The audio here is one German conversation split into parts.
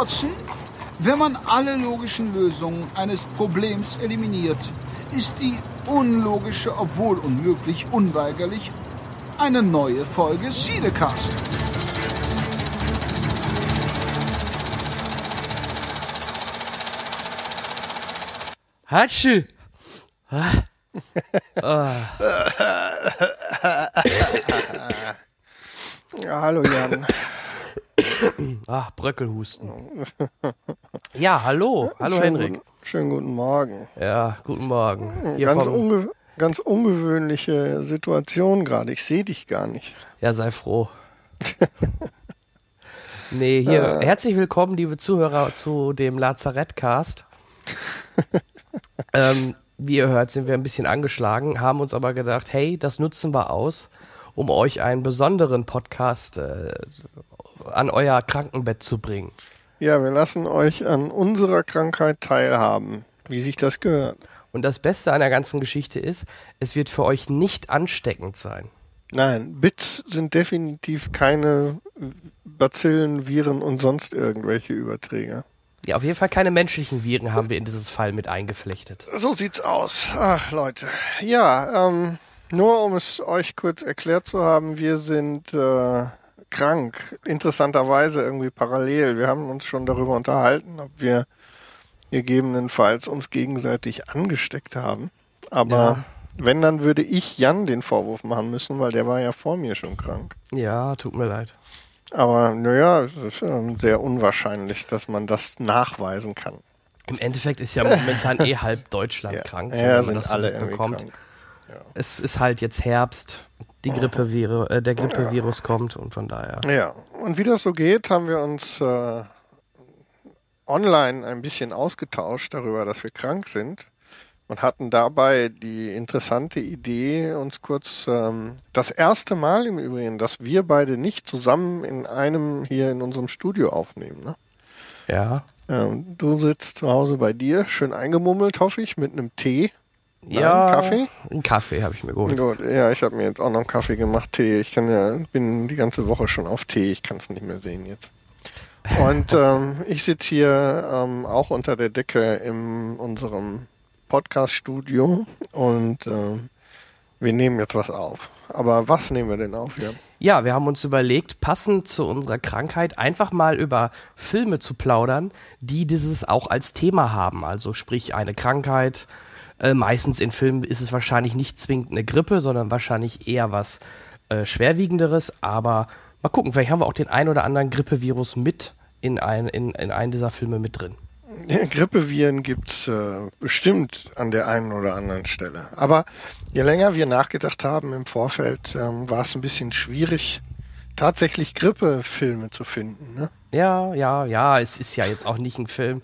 Watson, wenn man alle logischen Lösungen eines Problems eliminiert, ist die unlogische, obwohl unmöglich, unweigerlich eine neue Folge Siedecast. Hatschi! Ja, hallo Jan. Ach, Bröckelhusten. Ja, hallo. Hallo schönen Henrik. Guten, schönen guten Morgen. Ja, guten Morgen. Hier Ganz, unge ganz ungewöhnliche Situation gerade. Ich sehe dich gar nicht. ja, sei froh. nee, hier, herzlich willkommen, liebe Zuhörer, zu dem Lazarettcast. ähm, wie ihr hört, sind wir ein bisschen angeschlagen, haben uns aber gedacht, hey, das nutzen wir aus, um euch einen besonderen Podcast äh, an euer Krankenbett zu bringen. Ja, wir lassen euch an unserer Krankheit teilhaben, wie sich das gehört. Und das Beste an der ganzen Geschichte ist, es wird für euch nicht ansteckend sein. Nein, Bits sind definitiv keine Bazillen, Viren und sonst irgendwelche Überträger. Ja, auf jeden Fall keine menschlichen Viren haben wir in dieses Fall mit eingeflechtet. So sieht's aus. Ach, Leute. Ja, ähm, nur um es euch kurz erklärt zu haben, wir sind äh, krank. Interessanterweise irgendwie parallel. Wir haben uns schon darüber unterhalten, ob wir gegebenenfalls uns gegenseitig angesteckt haben. Aber Ja. wenn, dann würde ich Jan den Vorwurf machen müssen, weil der war ja vor mir schon krank. Ja, tut mir leid. Aber naja, es ist sehr unwahrscheinlich, dass man das nachweisen kann. Im Endeffekt ist ja momentan eh halb Deutschland Ja, krank, so, ja wenn man das alle irgendwie mitbekommt. Es ist halt jetzt Herbst, die Grippevire, äh, der Grippevirus kommt und von daher. Ja, und wie das so geht, haben wir uns äh, online ein bisschen ausgetauscht darüber, dass wir krank sind und hatten dabei die interessante Idee, uns kurz ähm, das erste Mal im Übrigen, dass wir beide nicht zusammen in einem hier in unserem Studio aufnehmen. Ne? Ja. Ähm, du sitzt zu Hause bei dir, schön eingemummelt, hoffe ich, mit einem Tee. Nein, ja. Kaffee? Einen Kaffee habe ich mir geholt. Gut, ja, ich habe mir jetzt auch noch einen Kaffee gemacht, Tee. Ich kann ja, bin die ganze Woche schon auf Tee, ich kann es nicht mehr sehen jetzt. Und ähm, ich sitze hier ähm, auch unter der Decke in unserem Podcast-Studio und ähm, wir nehmen jetzt was auf. Aber was nehmen wir denn auf? Ja? Ja, wir haben uns überlegt, passend zu unserer Krankheit einfach mal über Filme zu plaudern, die dieses auch als Thema haben. Also sprich eine Krankheit. Äh, meistens in Filmen ist es wahrscheinlich nicht zwingend eine Grippe, sondern wahrscheinlich eher was äh, schwerwiegenderes. Aber mal gucken, vielleicht haben wir auch den ein oder anderen Grippevirus mit in, ein, in, in einen dieser Filme mit drin. Ja, Grippeviren gibt's äh, bestimmt an der einen oder anderen Stelle. Aber je länger wir nachgedacht haben im Vorfeld, ähm, war es ein bisschen schwierig, tatsächlich Grippefilme zu finden. Ne? Ja, ja, ja, es ist ja jetzt auch nicht ein Film,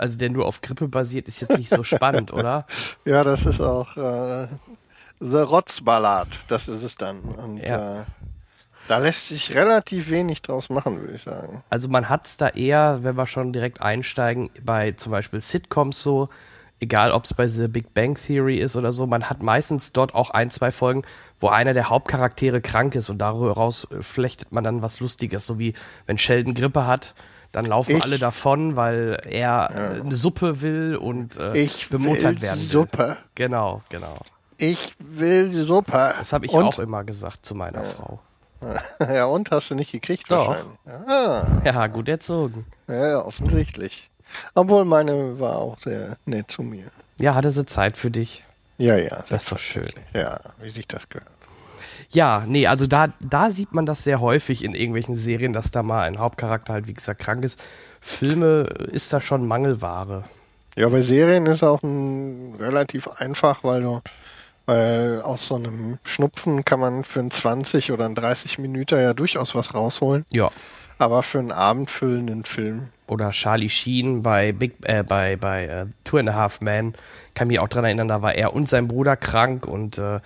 also der nur auf Grippe basiert, ist jetzt nicht so spannend, oder? Ja, das ist auch äh, The Rotzballad, das ist es dann. Und Ja. äh, da lässt sich relativ wenig draus machen, würde ich sagen. Also man hat es da eher, wenn wir schon direkt einsteigen, bei zum Beispiel Sitcoms so, egal ob es bei The Big Bang Theory ist oder so, man hat meistens dort auch ein, zwei Folgen, wo einer der Hauptcharaktere krank ist und daraus äh, flechtet man dann was Lustiges, so wie wenn Sheldon Grippe hat, dann laufen Ich- alle davon, weil er äh, eine Suppe will und äh, Ich bemuttert will werden will. Suppe. Genau, genau. Ich will Suppe. Das habe ich und, auch immer gesagt zu meiner Frau. Ja, und hast du nicht gekriegt Doch. wahrscheinlich. Ah, Ja, gut erzogen. ja, ja, offensichtlich. Obwohl meine war auch sehr nett zu mir. Ja, hatte sie Zeit für dich. Ja, ja. Das ist doch schön. Ja, wie sich das gehört. Ja, nee, also da, da sieht man das sehr häufig in irgendwelchen Serien, dass da mal ein Hauptcharakter halt, wie gesagt, krank ist. Filme ist da schon Mangelware. Ja, bei Serien ist auch ein, relativ einfach, weil du weil aus so einem Schnupfen kann man für einen 20 oder einen 30 Minuten ja durchaus was rausholen. Ja. Aber für einen abendfüllenden Film. Oder Charlie Sheen bei Big, äh, bei, bei äh, Two and a Half Men. Kann mich auch dran erinnern, da war er und sein Bruder krank und äh,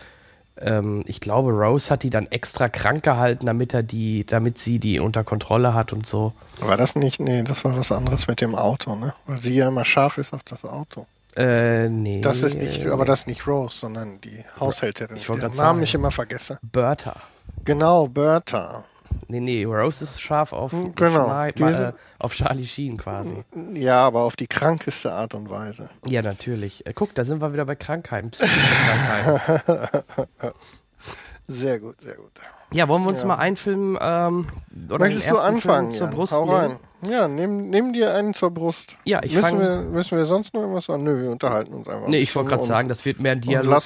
ähm, ich glaube, Rose hat die dann extra krank gehalten, damit er die, damit sie die unter Kontrolle hat und so. War das nicht? Nee, das war was anderes mit dem Auto, ne? Weil sie ja immer scharf ist auf das Auto. Äh, nee. Das ist nicht, aber das ist nicht Rose, sondern die Haushälterin, Ich wollte deren Namen sagen. ich immer vergesse. Bertha. Genau, Bertha. Nee, nee, Rose ist scharf auf, Hm, genau. Die äh, auf Charlie Sheen quasi. Ja, aber auf die krankeste Art und Weise. Ja, natürlich. Äh, guck, da sind wir wieder bei Krankheiten, psychische Krankheiten. Sehr gut, sehr gut. Ja, wollen wir uns Ja. mal einen Film ähm, oder Möchtest den du ersten anfangen? Film zur Jan? Brust Hau nehmen? rein. Ja, nimm, nimm dir einen zur Brust. Ja, ich müssen wir, müssen wir sonst noch irgendwas sagen? Nö, wir unterhalten uns einfach. Nee, ich wollte gerade sagen, das wird mehr ein Dialog.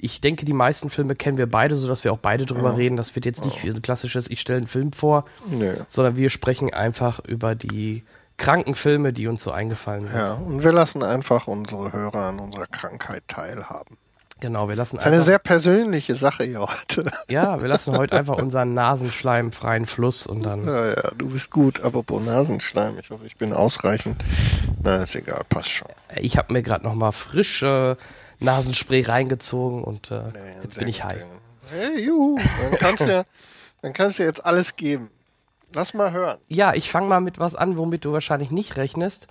ich denke, die meisten Filme kennen wir beide, sodass wir auch beide drüber reden. Das wird jetzt nicht wie so ein klassisches, ich stelle einen Film vor, Nö. sondern wir sprechen einfach über die kranken Filme, die uns so eingefallen sind. Ja, und wir lassen einfach unsere Hörer an unserer Krankheit teilhaben. Genau, wir lassen Das ist eine sehr persönliche Sache hier heute. ja, wir lassen heute einfach unseren Nasenschleim freien Fluss und dann Ja, ja, du bist gut. Apropos Nasenschleim, ich hoffe, ich bin ausreichend. Na, ist egal, passt schon. ich habe mir gerade noch mal frisch äh, Nasenspray reingezogen und äh, Ja, jetzt bin ich high. Hey, juhu. Dann kannst du ja, dann kannst du jetzt alles geben. Lass mal hören. Ja, ich fange mal mit was an, womit du wahrscheinlich nicht rechnest.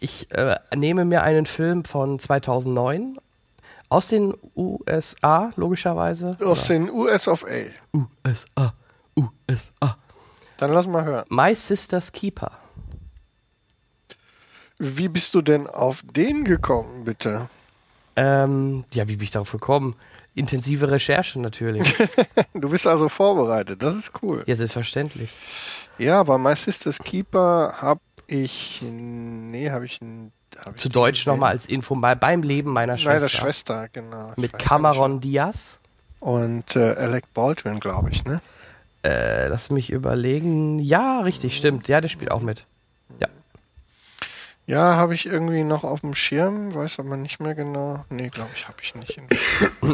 Ich äh, nehme mir einen Film von 2009 aus den USA, logischerweise. Aus den US of A. USA, USA. Dann lass mal hören. My Sister's Keeper. Wie bist du denn auf den gekommen, bitte? Ähm, ja, wie bin ich darauf gekommen? Intensive Recherche natürlich. Du bist also vorbereitet, das ist cool. ja, selbstverständlich. Ja, aber My Sister's Keeper hab ich, nee, habe ich, ich Zu Deutsch nochmal als Info mal beim Leben meiner Schwester. der Schwester, genau. Mit Cameron Diaz. Und äh, Alec Baldwin, glaube ich, ne? Äh, lass mich überlegen. Ja, richtig, stimmt. Ja, der spielt auch mit. Ja. Ja, habe ich irgendwie noch auf dem Schirm, weiß aber nicht mehr genau. Nee, glaube ich, habe ich nicht.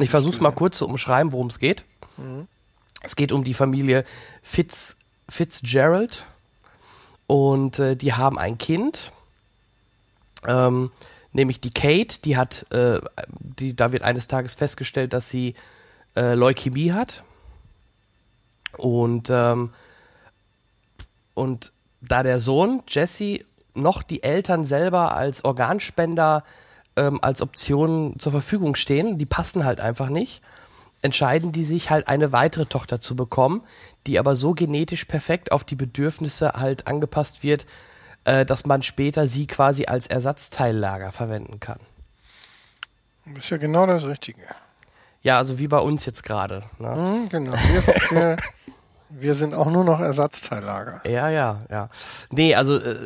Ich versuche es mal kurz zu umschreiben, worum es geht. Es geht um die Familie Fitz, Fitzgerald und äh, die haben ein Kind, ähm, nämlich die Kate, die hat, äh, die, da wird eines Tages festgestellt, dass sie äh, Leukämie hat. Und ähm, und da der Sohn Jesse noch die Eltern selber als Organspender ähm, als Option zur Verfügung stehen, die passen halt einfach nicht, entscheiden die sich halt eine weitere Tochter zu bekommen, die aber so genetisch perfekt auf die Bedürfnisse halt angepasst wird, äh, dass man später sie quasi als Ersatzteillager verwenden kann. Das ist ja genau das Richtige. Ja, also wie bei uns jetzt gerade. Ne? Hm, genau. Wir, wir, wir sind auch nur noch Ersatzteillager. Ja, ja, ja. Nee, also äh,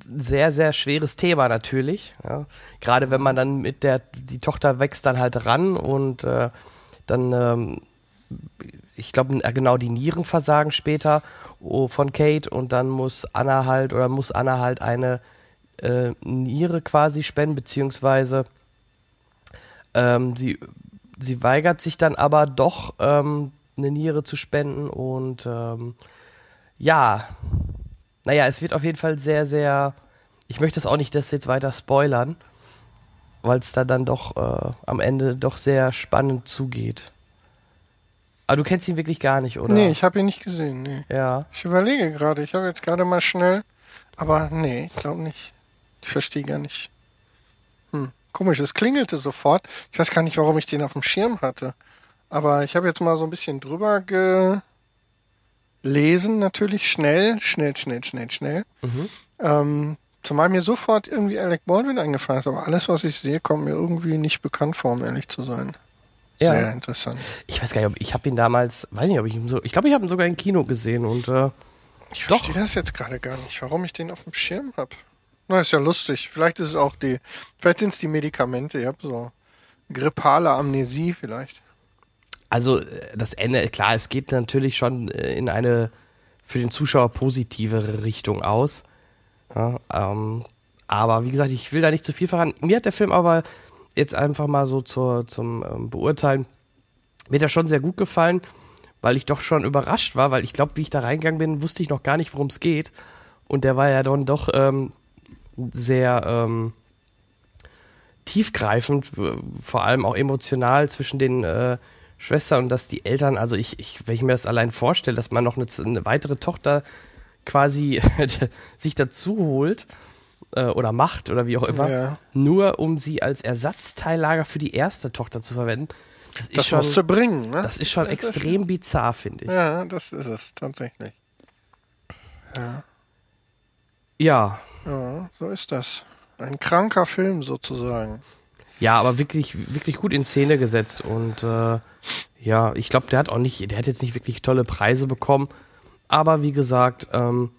sehr, sehr schweres Thema natürlich. Ja. Gerade wenn man dann mit der, die Tochter wächst dann halt ran und äh, dann, ähm, ich glaube, genau die Nieren versagen später oh, von Kate und dann muss Anna halt oder muss Anna halt eine äh, Niere quasi spenden, beziehungsweise ähm, sie, sie weigert sich dann aber doch, ähm, eine Niere zu spenden und ähm, ja, naja, es wird auf jeden Fall sehr, sehr. Ich möchte das auch nicht das jetzt weiter spoilern, weil es da dann doch äh, am Ende doch sehr spannend zugeht. Aber du kennst ihn wirklich gar nicht, oder? Nee, ich habe ihn nicht gesehen. Nee. Ja. Ich überlege gerade. Ich habe jetzt gerade mal schnell. Aber nee, ich glaube nicht. Ich verstehe gar nicht. Hm. Komisch, es klingelte sofort. Ich weiß gar nicht, warum ich den auf dem Schirm hatte. Aber ich habe jetzt mal so ein bisschen drüber gelesen, natürlich schnell, schnell, schnell, schnell, schnell. Mhm. Ähm, zumal mir sofort irgendwie Alec Baldwin eingefallen ist, aber alles, was ich sehe, kommt mir irgendwie nicht bekannt vor, um ehrlich zu sein. Ja. Sehr interessant. Ich weiß gar nicht, ob ich habe ihn damals, weiß nicht, ob ich ihn so. Ich glaube, ich habe ihn sogar im Kino gesehen und äh, Ich verstehe das jetzt gerade gar nicht, warum ich den auf dem Schirm habe. Na, ist ja lustig. Vielleicht ist es auch die, vielleicht sind es die Medikamente. Ich habe so grippale Amnesie vielleicht. Also äh, das Ende, klar, es geht natürlich schon äh, in eine für den Zuschauer positivere Richtung aus. Ja, ähm, aber wie gesagt, ich will da nicht zu viel verraten. Mir hat der Film aber jetzt einfach mal so zur, zum ähm, Beurteilen, mir er schon sehr gut gefallen, weil ich doch schon überrascht war, weil ich glaube, wie ich da reingegangen bin, wusste ich noch gar nicht, worum es geht. Und der war ja dann doch ähm, sehr ähm, tiefgreifend, vor allem auch emotional zwischen den äh, Schwestern und dass die Eltern, also ich, ich, wenn ich mir das allein vorstelle, dass man noch eine, eine weitere Tochter quasi sich dazu holt äh, oder macht oder wie auch immer, Ja. nur um sie als Ersatzteillager für die erste Tochter zu verwenden. Das ist Das schon, musst du bringen, ne? das ist schon Das ist- extrem bizarr, finde ich. Ja, das ist es tatsächlich. Ja. Ja. Ja, so ist das. Ein kranker Film sozusagen. Ja, aber wirklich, wirklich gut in Szene gesetzt und äh, ja, ich glaube, der hat auch nicht, der hat jetzt nicht wirklich tolle Preise bekommen, aber wie gesagt, ähm,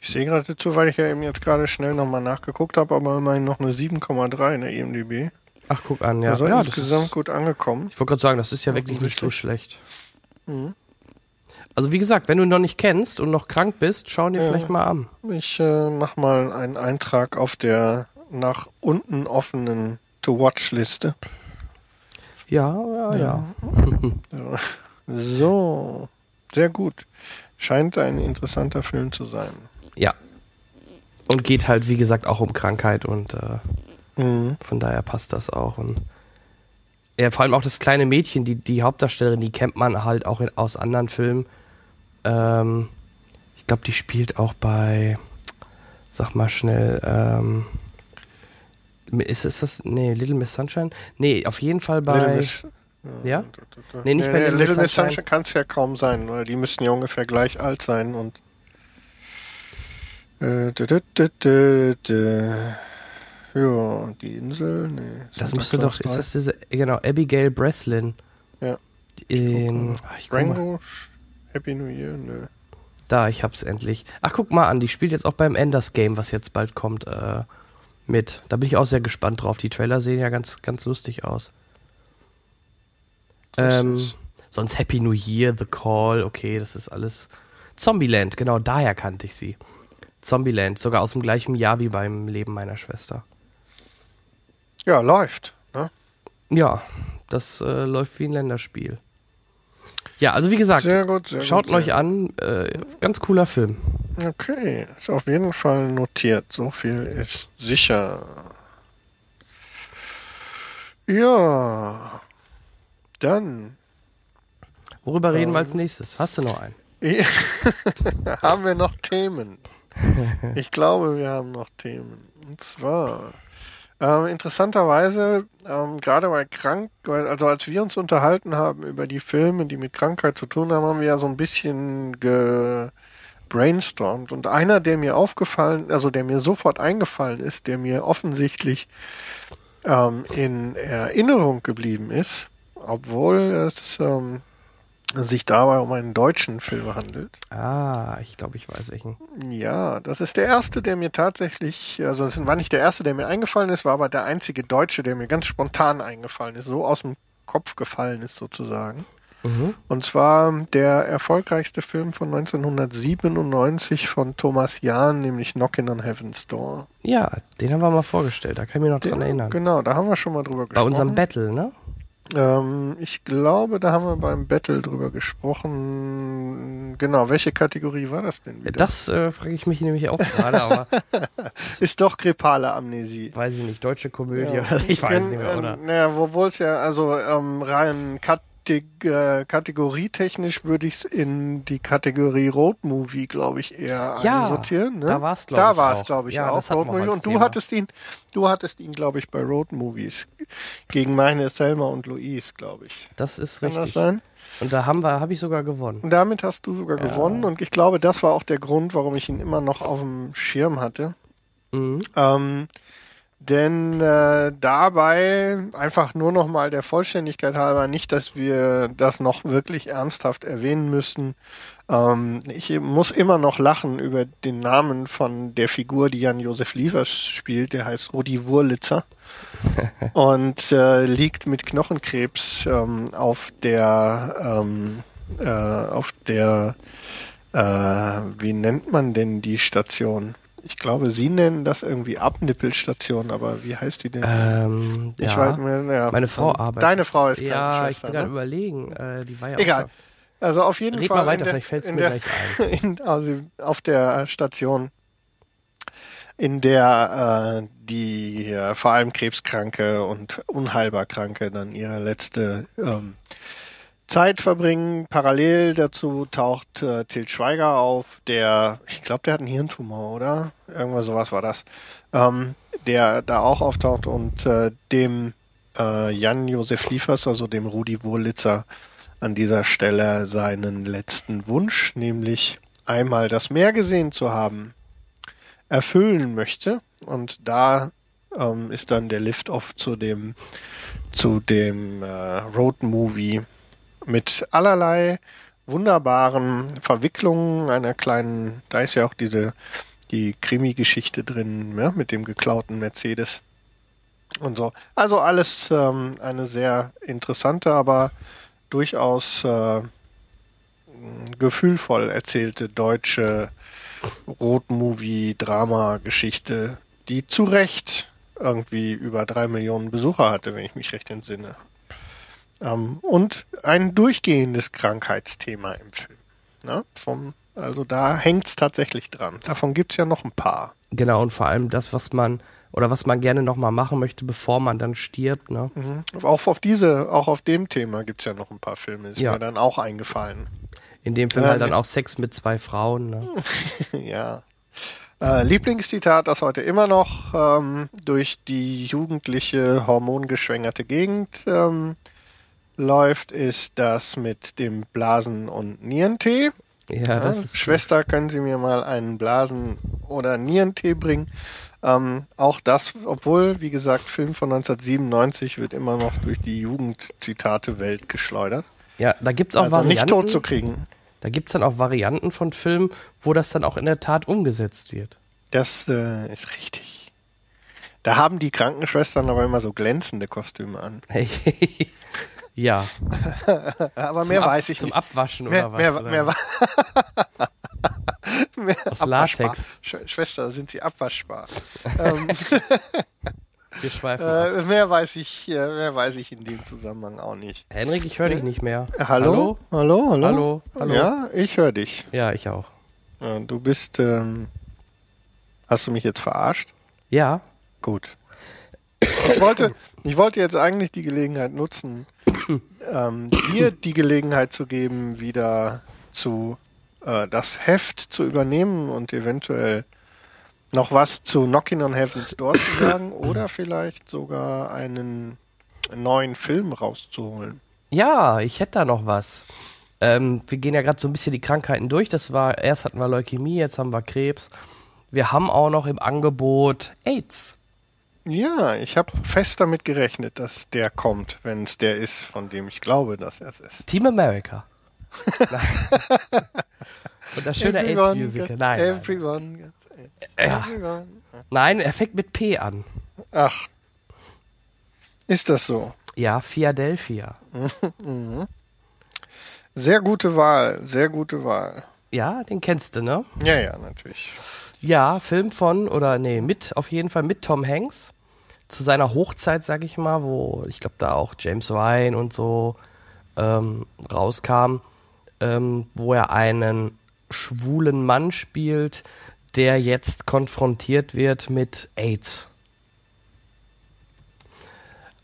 Ich sehe gerade dazu, weil ich ja eben jetzt gerade schnell nochmal nachgeguckt habe, aber immerhin noch eine 7,3 in der E IMDb. ach guck an, ja, also ja, das insgesamt ist, gut angekommen. ich wollte gerade sagen, das ist ja Ja, wirklich nicht so schlecht. Mhm. Also wie gesagt, wenn du ihn noch nicht kennst und noch krank bist, schau ihn dir Ja. vielleicht mal an. Ich äh, mach mal einen Eintrag auf der nach unten offenen To-Watch-Liste. Ja, ja, ja. Ja. So, sehr gut. Scheint ein interessanter Film zu sein. Ja. Und geht halt, wie gesagt, auch um Krankheit und äh, Mhm. von daher passt das auch. Und ja, vor allem auch das kleine Mädchen, die, die Hauptdarstellerin, die kennt man halt auch in, aus anderen Filmen. Ähm, ich glaube, die spielt auch bei, sag mal schnell, ähm, ist, ist das, nee, Little Miss Sunshine? Nee, auf jeden Fall bei, ja? Nee, Nee, nicht bei Little Miss Little Miss Sunshine. Sunshine kann es ja kaum sein, weil die müssten ja ungefähr gleich alt sein und äh, dü- dü- dü. ja, die Insel, nee. das müsste doch, ist 3. das diese, genau, Abigail Breslin. Ja. In, ach, ich guck mal. Rango, Happy New Year, nö. Da, ich hab's endlich. Ach, guck mal an, die spielt jetzt auch beim Enders Game, was jetzt bald kommt, äh, mit. Da bin ich auch sehr gespannt drauf. Die Trailer sehen ja ganz, ganz lustig aus. Ähm, sonst Happy New Year, The Call, okay, das ist alles. Zombieland, genau, daher kannte ich sie. Zombieland, sogar aus dem gleichen Jahr wie beim Leben meiner Schwester. Ja, läuft. Ne? Ja, das äh, läuft wie ein Länderspiel. Ja, also wie gesagt, Sehr gut, sehr schaut gut. euch an. Äh, ganz cooler Film. Okay, ist auf jeden Fall notiert. So viel ist sicher. Ja, dann Worüber reden wir Ähm. als nächstes? Hast du noch einen? haben wir noch Themen. Ich glaube, wir haben noch Themen. Und zwar, ähm, interessanterweise, ähm, gerade bei Krank, also als wir uns unterhalten haben über die Filme, die mit Krankheit zu tun haben, haben wir ja so ein bisschen gebrainstormt. Und einer, der mir aufgefallen, also der mir sofort eingefallen ist, der mir offensichtlich ähm, in Erinnerung geblieben ist, obwohl es ähm, sich dabei um einen deutschen Film handelt. Ah, ich glaube, ich weiß welchen. Ja, das ist der erste, der mir tatsächlich, also es war nicht der erste, der mir eingefallen ist, war aber der einzige Deutsche, der mir ganz spontan eingefallen ist, so aus dem Kopf gefallen ist sozusagen. Mhm. Und zwar der erfolgreichste Film von 1997 von Thomas Jahn, nämlich Knockin' on Heaven's Door. Ja, den haben wir mal vorgestellt, da kann ich mich noch dran erinnern. Genau, da haben wir schon mal drüber gesprochen. Bei unserem Battle, ne? Ähm, ich glaube, da haben wir beim Battle drüber gesprochen. Genau, welche Kategorie war das denn wieder? Das äh, frage ich mich nämlich auch gerade, aber ist doch grippale Amnesie. weiß ich nicht, deutsche Komödie Ja. oder ich weiß nicht mehr, oder? Ähm, naja, obwohl es ja, also ähm, rein Kateg äh, kategorietechnisch würde ich es in die Kategorie Road Movie, glaube ich, eher Ja, einsortieren. Ne? da war's, glaub Da ich, war es, glaube ich, Ja, auch. das Road Movie. Und du Thema. hattest ihn, du hattest ihn, glaube ich, bei Road Movies gegen meine Selma und Louise, glaube ich. Das ist Kann das richtig. sein? Und da haben wir, habe ich sogar gewonnen. Und damit hast du sogar gewonnen und ich glaube, das war auch der Grund, warum ich ihn immer noch auf dem Schirm hatte. Mhm. Ähm, denn äh, dabei einfach nur noch mal der Vollständigkeit halber, nicht, dass wir das noch wirklich ernsthaft erwähnen müssten. Ähm, ich muss immer noch lachen über den Namen von der Figur, die Jan-Josef Liefers spielt. Der heißt Rudi Wurlitzer und äh, liegt mit Knochenkrebs ähm, auf der ähm, äh, auf der äh, wie nennt man denn die Station? Ich glaube, Sie nennen das irgendwie Abnippelstation, aber wie heißt die denn? Ähm, ich ja. weiß mir, ja, Meine Frau ähm, arbeitet. Deine Frau ist Ja, ich bin gerade ne? überlegen. Äh, die war ja Egal. auch. Also auf jeden Red Fall. mal weiter, der, vielleicht fällt's in mir der, gleich In, also auf der Station, in der äh, die äh, vor allem Krebskranke und unheilbar Kranke dann ihre letzte ähm, Zeit verbringen. Parallel dazu taucht äh, Til Schweiger auf, der, ich glaube, der hat einen Hirntumor, oder? Irgendwas sowas war das. Ähm, der da auch auftaucht und äh, dem äh, Jan-Josef Liefers, also dem Rudi Wurlitzer, an dieser Stelle seinen letzten Wunsch, nämlich einmal das Meer gesehen zu haben, erfüllen möchte. Und da ähm, ist dann der Lift-Off zu dem, zu dem äh, Road-Movie mit allerlei wunderbaren Verwicklungen einer kleinen, da ist ja auch diese die Krimi-Geschichte drin, ja, mit dem geklauten Mercedes und so. Also alles ähm, eine sehr interessante, aber durchaus äh, gefühlvoll erzählte deutsche Road-Movie-Drama-Geschichte, die zu Recht irgendwie über drei Millionen Besucher hatte, wenn ich mich recht entsinne. Ähm, und ein durchgehendes Krankheitsthema im Film. Ne? Vom, also da hängt es tatsächlich dran. Davon gibt es ja noch ein paar. Genau, und vor allem das, was man oder was man gerne nochmal machen möchte, bevor man dann stirbt. Ne? Mhm. Auch auf diese, auch auf dem Thema gibt es ja noch ein paar Filme, ist Ja. mir dann auch eingefallen. In dem Film Ja, halt dann nee. auch Sex mit zwei Frauen. Ne? ja. Äh, Lieblingszitat, das heute immer noch ähm, durch die jugendliche, hormongeschwängerte Gegend ähm, läuft, ist das mit dem Blasen- und Nierentee. Ja, das Ja, ist Schwester, können Sie mir mal einen Blasen- oder Nierentee bringen? Ähm, auch das, obwohl, wie gesagt, Film von 1997 wird immer noch durch die Jugendzitate-Welt geschleudert. Ja, da gibt's auch Also nicht Varianten. tot zu kriegen. Da gibt's dann auch Varianten von Filmen, wo das dann auch in der Tat umgesetzt wird. Das äh, ist richtig. Da haben die Krankenschwestern aber immer so glänzende Kostüme an. ja. Aber Zum mehr Ab- weiß ich Zum nicht. Abwaschen Mehr, oder was? mehr, oder? mehr, mehr Aus. Latex. Sch Schwester, sind Sie abwaschbar? ähm, Wir schweifen äh, mehr weiß ich, äh, mehr weiß ich in dem Zusammenhang auch nicht. Henrik, ich höre dich nicht mehr. Äh, hallo? Hallo? Hallo? Hallo? Hallo? Ja, ich höre dich. Ja, ich auch. Äh, du bist, ähm, hast du mich jetzt verarscht? Ja. Gut. Ich wollte, ich wollte jetzt eigentlich die Gelegenheit nutzen, ähm, dir die Gelegenheit zu geben, wieder zu äh, das Heft zu übernehmen und eventuell noch was zu Knocking on Heaven's Door zu sagen oder vielleicht sogar einen neuen Film rauszuholen. Ja, ich hätte da noch was. Ähm, wir gehen ja gerade so ein bisschen die Krankheiten durch. Das war, erst hatten wir Leukämie, jetzt haben wir Krebs. Wir haben auch noch im Angebot AIDS. Ja, ich habe fest damit gerechnet, dass der kommt, wenn es der ist, von dem ich glaube, dass er es ist. Team America. Nein. Und das schöne AIDS-Musical. Nein, nein. Everyone gets AIDS. Ja. Everyone. Nein, er fängt mit P an. Ach. Ist das so? Ja, Philadelphia. Sehr gute Wahl, sehr gute Wahl. Ja, den kennst du, ne? Ja, ja, natürlich. Ja, Film von, oder nee, mit, auf jeden Fall mit Tom Hanks. Zu seiner Hochzeit, sag ich mal, wo ich glaube, da auch James Ryan und so ähm, rauskam, ähm, wo er einen schwulen Mann spielt, der jetzt konfrontiert wird mit AIDS.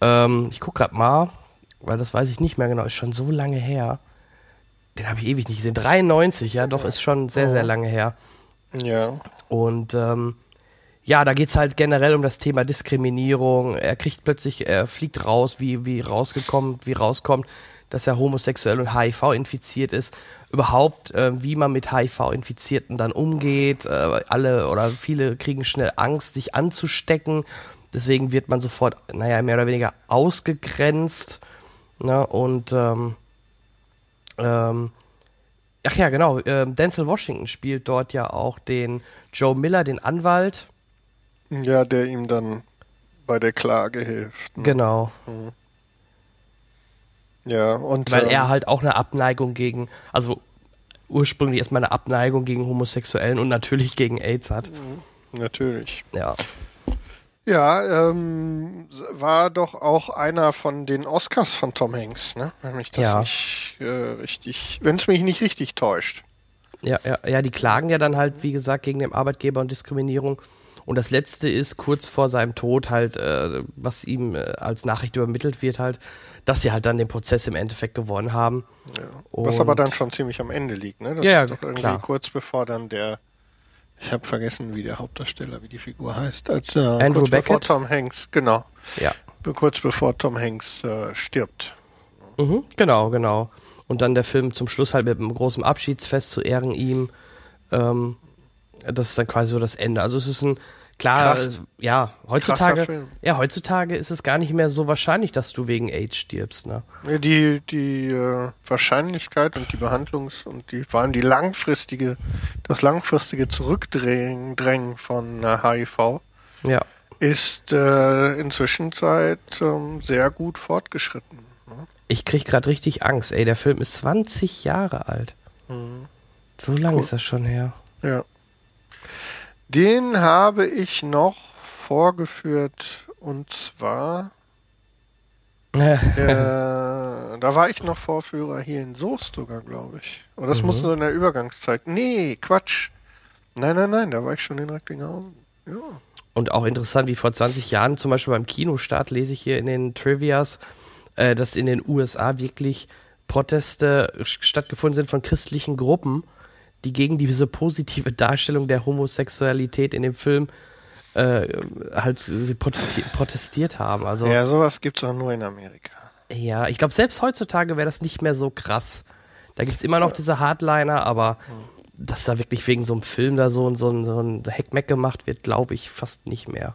Ähm, ich guck grad mal, weil das weiß ich nicht mehr genau, ist schon so lange her. Den habe ich ewig nicht gesehen. 93, ja, doch, ist schon sehr, sehr lange her. Ja. Und ähm, ja, da geht's halt generell um das Thema Diskriminierung. Er kriegt plötzlich, er fliegt raus, wie, wie rausgekommen, wie rauskommt, dass er homosexuell und HIV infiziert ist. Überhaupt, äh, wie man mit HIV-Infizierten dann umgeht. Äh, alle oder viele kriegen schnell Angst, sich anzustecken. Deswegen wird man sofort, naja, mehr oder weniger ausgegrenzt. Ne? Und ähm, ähm, Ach ja, genau. Ähm, Denzel Washington spielt dort ja auch den Joe Miller, den Anwalt. Ja, der ihm dann bei der Klage hilft. ne? Genau. Ja, und Weil ähm, er halt auch eine Abneigung gegen, also ursprünglich erstmal eine Abneigung gegen Homosexuellen und natürlich gegen AIDS hat. natürlich. Ja. Ja, ähm, war doch auch einer von den Oscars von Tom Hanks, ne? Wenn mich das Ja. nicht äh, richtig, wenn es mich nicht richtig täuscht. Ja, ja, ja, die klagen ja dann halt, wie gesagt, gegen den Arbeitgeber und Diskriminierung. Und das letzte ist kurz vor seinem Tod halt, äh, was ihm äh, als Nachricht übermittelt wird, halt, dass sie halt dann den Prozess im Endeffekt gewonnen haben. Was aber dann schon ziemlich am Ende liegt, ne? Das Ja, ja, ist doch irgendwie klar. kurz bevor dann der ich habe vergessen, wie der Hauptdarsteller, wie die Figur heißt, als äh, Andrew kurz bevor Beckett? Tom Hanks, genau, Ja. kurz bevor Tom Hanks äh, stirbt. Mhm, genau, genau. Und dann der Film zum Schluss halt mit einem großen Abschiedsfest zu Ehren ihm. Ähm, das ist dann quasi so das Ende. Also es ist ein klar, Krass. äh, ja, heutzutage, ja, heutzutage ist es gar nicht mehr so wahrscheinlich, dass du wegen AIDS stirbst, ne? Ja, Die, die äh, Wahrscheinlichkeit und die Behandlungs- und die, vor allem die langfristige, das langfristige Zurückdrängen Drängen von äh, HIV Ja. ist äh, inzwischen seit ähm, sehr gut fortgeschritten. Ne? Ich krieg gerade richtig Angst, ey, der Film ist 20 Jahre alt. So lange Cool. ist das schon her. Ja. Den habe ich noch vorgeführt und zwar, äh, da war ich noch Vorführer hier in Soest sogar, glaube ich. Und das muss so in der Übergangszeit. Nee, Quatsch. Nein, nein, nein, da war ich schon in Recklinghausen. Ja. Und auch interessant, wie vor 20 Jahren zum Beispiel beim Kinostart lese ich hier in den Trivias, äh, dass in den USA wirklich Proteste stattgefunden sind von christlichen Gruppen, die gegen diese positive Darstellung der Homosexualität in dem Film äh, halt sie protestiert, protestiert haben. Also ja, sowas gibt's auch nur in Amerika. ja, ich glaube, selbst heutzutage wäre das nicht mehr so krass. Da gibt's immer noch diese Hardliner, aber dass da wirklich wegen so einem Film da so, ein- so, ein- so ein Heckmeck gemacht wird, glaube ich fast nicht mehr.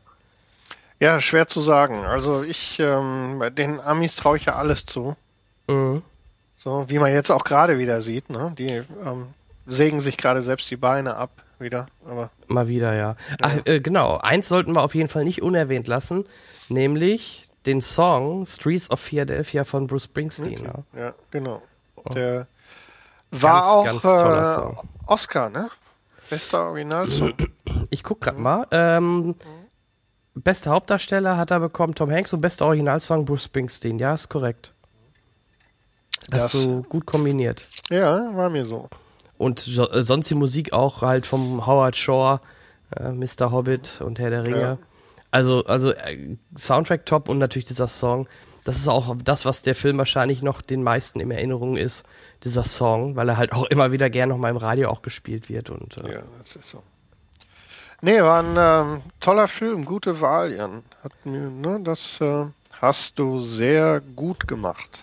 Ja, schwer zu sagen. Also ich, ähm, bei den Amis traue ich ja alles zu. Mhm. So, wie man jetzt auch gerade wieder sieht, ne? Die ähm, sägen sich gerade selbst die Beine ab wieder. Aber Mal wieder, ja. Ach, äh, genau. Eins sollten wir auf jeden Fall nicht unerwähnt lassen, nämlich den Song Streets of Philadelphia von Bruce Springsteen. Ja. ja, genau. Der war Oh. Ganz, ganz auch toller äh, Song. Oscar, ne? Bester Originalsong. Ich guck grad mal. Ähm, bester Hauptdarsteller hat er bekommen Tom Hanks und bester Originalsong Bruce Springsteen. Ja, ist korrekt. Hast Das- du gut kombiniert. ja, war mir so. Und so, äh, sonst die Musik auch halt vom Howard Shore, äh, Mr. Hobbit und Herr der Ringe. Ja. Also, also äh, Soundtrack top und natürlich dieser Song. Das ist auch das, was der Film wahrscheinlich noch den meisten in Erinnerung ist, dieser Song, weil er halt auch immer wieder gern noch mal im Radio auch gespielt wird. Und äh, Ja, das ist so. Nee, war ein ähm, toller Film, gute Wahl, Jan. Hat mir, ne, das äh, hast du sehr gut gemacht.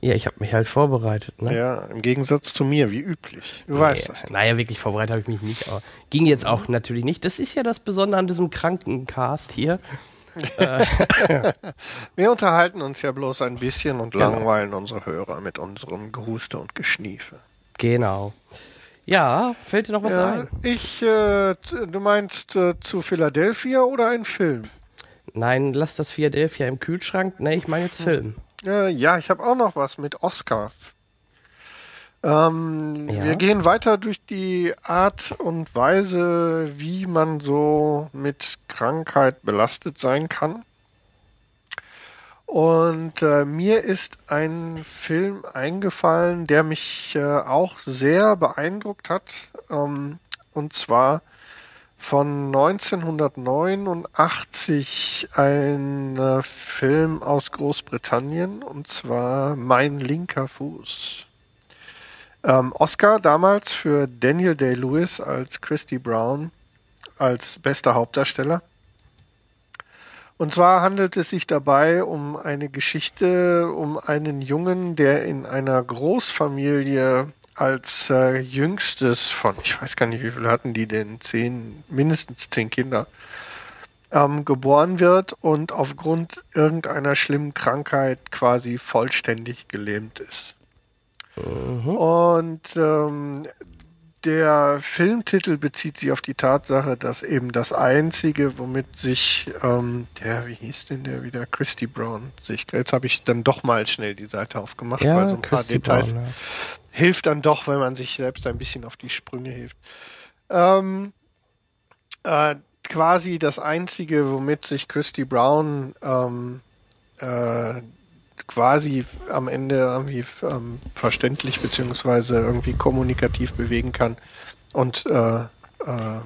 Ja, ich habe mich halt vorbereitet. Ne? Ja, im Gegensatz zu mir, wie üblich. Du weißt Ja, das. Naja, wirklich vorbereitet habe ich mich nicht, aber ging jetzt auch natürlich nicht. Das ist ja das Besondere an diesem Krankencast hier. Wir unterhalten uns ja bloß ein bisschen und Genau. langweilen unsere Hörer mit unserem Gehuste und Geschniefe. Genau. Ja, fällt dir noch was Ja, ein? ich, äh, du meinst äh, zu Philadelphia oder ein Film? Nein, lass das Philadelphia im Kühlschrank. Ne, ich meine jetzt Film. Äh, ja, ich habe auch noch was mit Oscar. Ähm, Ja. Wir gehen weiter durch die Art und Weise, wie man so mit Krankheit belastet sein kann. Und äh, mir ist ein Film eingefallen, der mich äh, auch sehr beeindruckt hat. Ähm, und zwar von 1989 ein äh, Film aus Großbritannien und zwar Mein linker Fuß. Ähm, Oscar damals für Daniel Day-Lewis als Christy Brown als bester Hauptdarsteller. Und zwar handelt es sich dabei um eine Geschichte um einen Jungen, der in einer Großfamilie als äh, jüngstes von, ich weiß gar nicht, wie viele hatten die denn, zehn, mindestens zehn Kinder, ähm, geboren wird und aufgrund irgendeiner schlimmen Krankheit quasi vollständig gelähmt ist. Und ähm, der Filmtitel bezieht sich auf die Tatsache, dass eben das Einzige, womit sich ähm, der, wie hieß denn der wieder, Christy Brown, sich, jetzt habe ich dann doch mal schnell die Seite aufgemacht, weil so Ja, ein paar Christy Details Brown, ja. Hilft dann doch, wenn man sich selbst ein bisschen auf die Sprünge hilft. Ähm, äh, quasi das Einzige, womit sich Christy Brown ähm, äh, quasi am Ende irgendwie ähm, verständlich beziehungsweise irgendwie kommunikativ bewegen kann und äh, äh,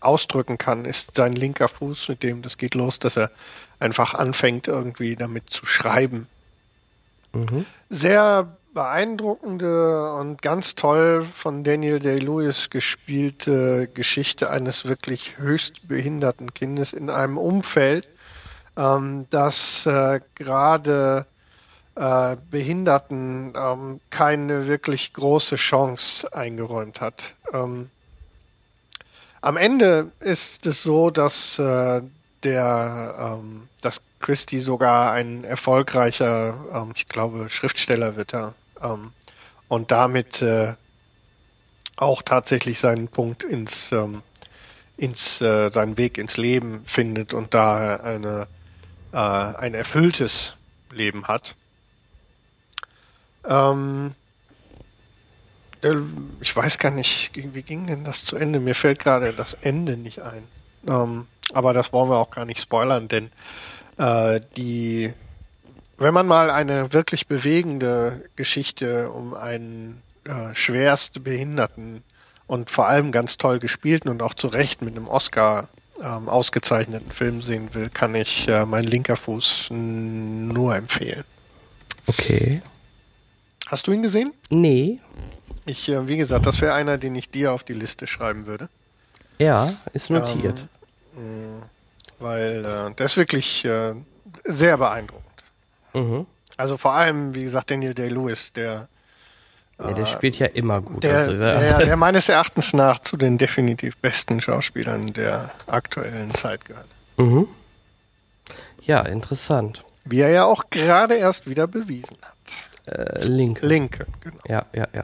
ausdrücken kann, ist sein linker Fuß, mit dem das geht los, dass er einfach anfängt irgendwie damit zu schreiben sehr beeindruckende und ganz toll von Daniel Day-Lewis gespielte Geschichte eines wirklich höchst behinderten Kindes in einem Umfeld, ähm, das äh, gerade äh, Behinderten ähm, keine wirklich große Chance eingeräumt hat. Ähm, am Ende ist es so, dass äh, der, ähm, dass Christie sogar ein erfolgreicher, ähm, ich glaube, Schriftsteller wird er ähm, und damit äh, auch tatsächlich seinen Punkt ins, ähm, ins äh, seinen Weg ins Leben findet und da eine äh, ein erfülltes Leben hat. Ähm, ich weiß gar nicht, wie ging denn das zu Ende? Mir fällt gerade das Ende nicht ein. Ähm, aber das wollen wir auch gar nicht spoilern, denn äh, die, wenn man mal eine wirklich bewegende Geschichte um einen äh, schwerst Behinderten und vor allem ganz toll gespielten und auch zu Recht mit einem Oscar ähm, ausgezeichneten Film sehen will, kann ich äh, mein linker Fuß nur empfehlen. Okay. Hast du ihn gesehen? Nee. Ich, äh, wie gesagt, das wäre einer, den ich dir auf die Liste schreiben würde. Ja, ist notiert. Ähm, weil äh, der ist wirklich äh, sehr beeindruckend. Mhm. Also vor allem, wie gesagt, Daniel Day-Lewis, der ja, der spielt ja immer gut. Der, also, der, der, meines Erachtens nach zu den definitiv besten Schauspielern der aktuellen Zeit gehört. Mhm. Ja, interessant. Wie er ja auch gerade erst wieder bewiesen hat. Äh, Linke. Linke, genau. Ja, ja, ja.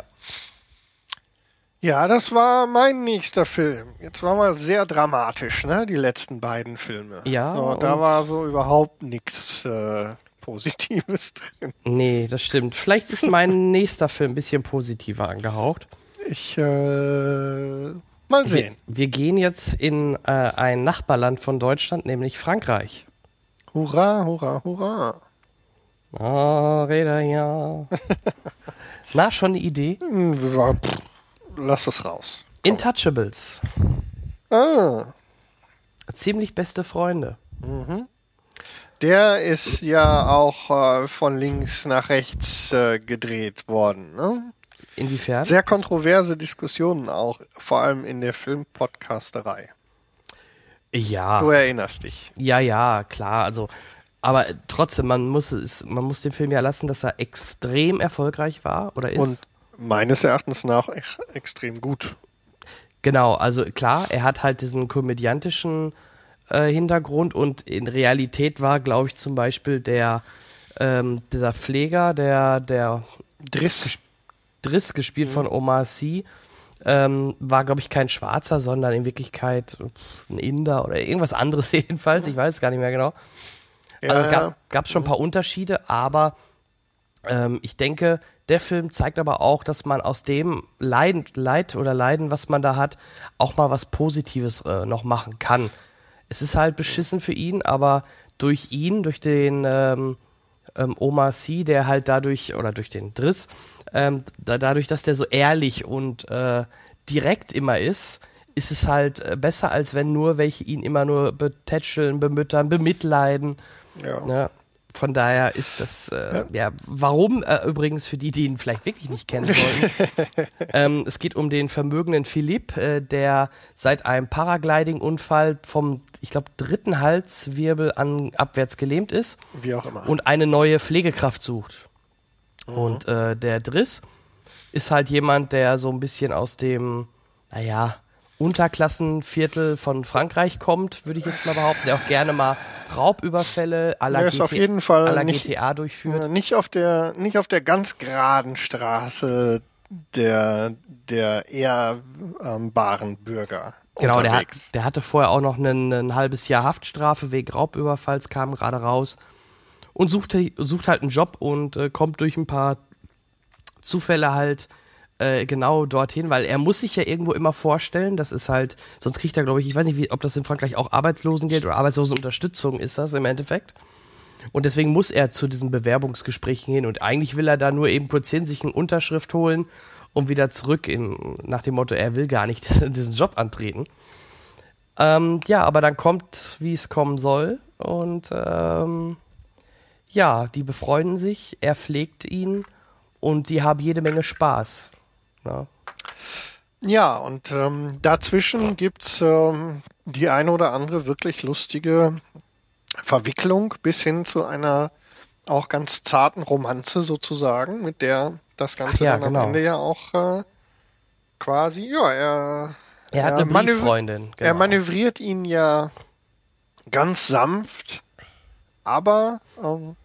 Ja, das war mein nächster Film. Jetzt war mal sehr dramatisch, ne? Die letzten beiden Filme. Ja. So, da war so überhaupt nichts äh, Positives drin. Nee, das stimmt. Vielleicht ist mein nächster Film ein bisschen positiver angehaucht. Ich, äh, mal sehen. Wir, wir gehen jetzt in äh, ein Nachbarland von Deutschland, nämlich Frankreich. Hurra, hurra, hurra. Oh, Räder, ja. Na, schon eine Idee? Lass es raus. Komm. Intouchables. Ah. Ziemlich beste Freunde. Mhm. Der ist ja auch äh, von links nach rechts äh, gedreht worden. Ne? Inwiefern? Sehr kontroverse Diskussionen auch, vor allem in der Filmpodcasterei. Ja. Du erinnerst dich. Ja, ja, klar. Also, aber trotzdem, man muss es, man muss dem Film ja lassen, dass er extrem erfolgreich war oder ist. Und meines Erachtens nach ex extrem gut. Genau, also klar, er hat halt diesen komödiantischen äh, Hintergrund und in Realität war, glaube ich, zum Beispiel der ähm, dieser Pfleger, der der Driss, Driss gespielt mhm. von Omar Sy, ähm, war, glaube ich, kein Schwarzer, sondern in Wirklichkeit ein Inder oder irgendwas anderes jedenfalls. Ich weiß es gar nicht mehr genau. Ja, also gab es schon ein paar Unterschiede, aber ähm, ich denke, der Film zeigt aber auch, dass man aus dem Leid, Leid oder Leiden, was man da hat, auch mal was Positives äh, noch machen kann. Es ist halt beschissen für ihn, aber durch ihn, durch den ähm, ähm, Omar Sy, der halt dadurch, oder durch den Driss, ähm, da, dadurch, dass der so ehrlich und äh, direkt immer ist, ist es halt äh, besser, als wenn nur welche ihn immer nur betätscheln, bemüttern, bemitleiden. Ja. Ne? Von daher ist das, äh, ja. ja. warum äh, übrigens für die, die ihn vielleicht wirklich nicht kennen sollen. ähm, es geht um den vermögenden Philipp, äh, der seit einem Paragliding-Unfall vom, ich glaube, dritten Halswirbel an abwärts gelähmt ist. Wie auch immer. Und eine neue Pflegekraft sucht. Mhm. Und äh, der Driss ist halt jemand, der so ein bisschen aus dem, naja, Unterklassenviertel von Frankreich kommt, würde ich jetzt mal behaupten, der auch gerne mal Raubüberfälle à la, GT, auf jeden Fall à la nicht, GTA durchführt. Nicht auf der, nicht auf der ganz geraden Straße der, der eher ähm, baren Bürger. Genau, der, hat, der hatte vorher auch noch ein, ein halbes Jahr Haftstrafe wegen Raubüberfalls, kam gerade raus und sucht, sucht halt einen Job und äh, kommt durch ein paar Zufälle halt äh, genau dorthin, weil er muss sich ja irgendwo immer vorstellen, das ist halt, sonst kriegt er, glaube ich, ich weiß nicht, wie, ob das in Frankreich auch Arbeitslosengeld oder Arbeitslosenunterstützung ist das im Endeffekt. Und deswegen muss er zu diesen Bewerbungsgesprächen hin und eigentlich will er da nur eben kurz hin, sich eine Unterschrift holen und wieder zurück in, nach dem Motto, er will gar nicht diesen Job antreten. Ähm, ja, aber dann kommt, wie es kommen soll und ähm, ja, die befreunden sich, er pflegt ihn und die haben jede Menge Spaß. Ja, ja und ähm, dazwischen gibt's ähm, die eine oder andere wirklich lustige Verwicklung bis hin zu einer auch ganz zarten Romanze sozusagen, mit der das Ganze ja, dann am genau. Ende ja auch äh, quasi, ja, er Er hat Er eine Brieffreundin. Genau. Er manövriert ihn ja ganz sanft, aber ähm,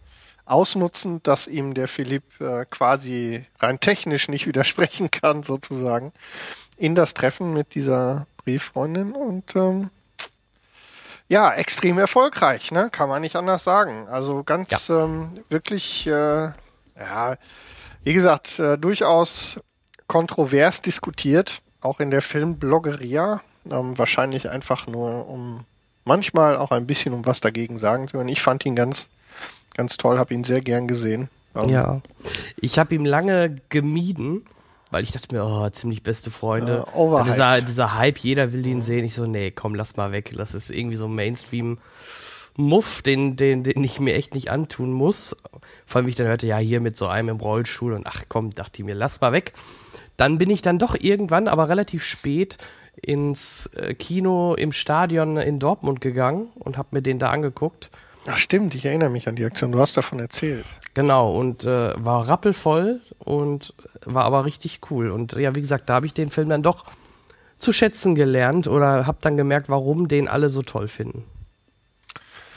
ausnutzend, dass ihm der Philipp äh, quasi rein technisch nicht widersprechen kann, sozusagen, in das Treffen mit dieser Brieffreundin und ähm, ja, extrem erfolgreich, ne? Kann man nicht anders sagen. Also ganz ähm, wirklich, äh, ja, wie gesagt, äh, durchaus kontrovers diskutiert, auch in der Filmbloggeria. Ähm, wahrscheinlich einfach nur, um manchmal auch ein bisschen um was dagegen sagen zu können. Ich fand ihn ganz, ganz toll, habe ihn sehr gern gesehen. Ähm, Ja. Ich habe ihn lange gemieden, weil ich dachte mir, oh, ziemlich beste Freunde. Äh, dieser, dieser Hype, jeder will ihn sehen. Ich so, nee, komm, lass mal weg. Das ist irgendwie so ein Mainstream-Muff, den, den, den ich mir echt nicht antun muss. Vor allem, wie ich dann hörte, ja, hier mit so einem im Rollstuhl und ach komm, dachte ich mir, lass mal weg. Dann bin ich dann doch irgendwann, aber relativ spät, ins äh, Kino im Stadion in Dortmund gegangen und habe mir den da angeguckt. Ach stimmt, ich erinnere mich an die Aktion. Du hast davon erzählt. Genau, und äh, war rappelvoll und war aber richtig cool. Und ja, wie gesagt, da habe ich den Film dann doch zu schätzen gelernt oder habe dann gemerkt, warum den alle so toll finden.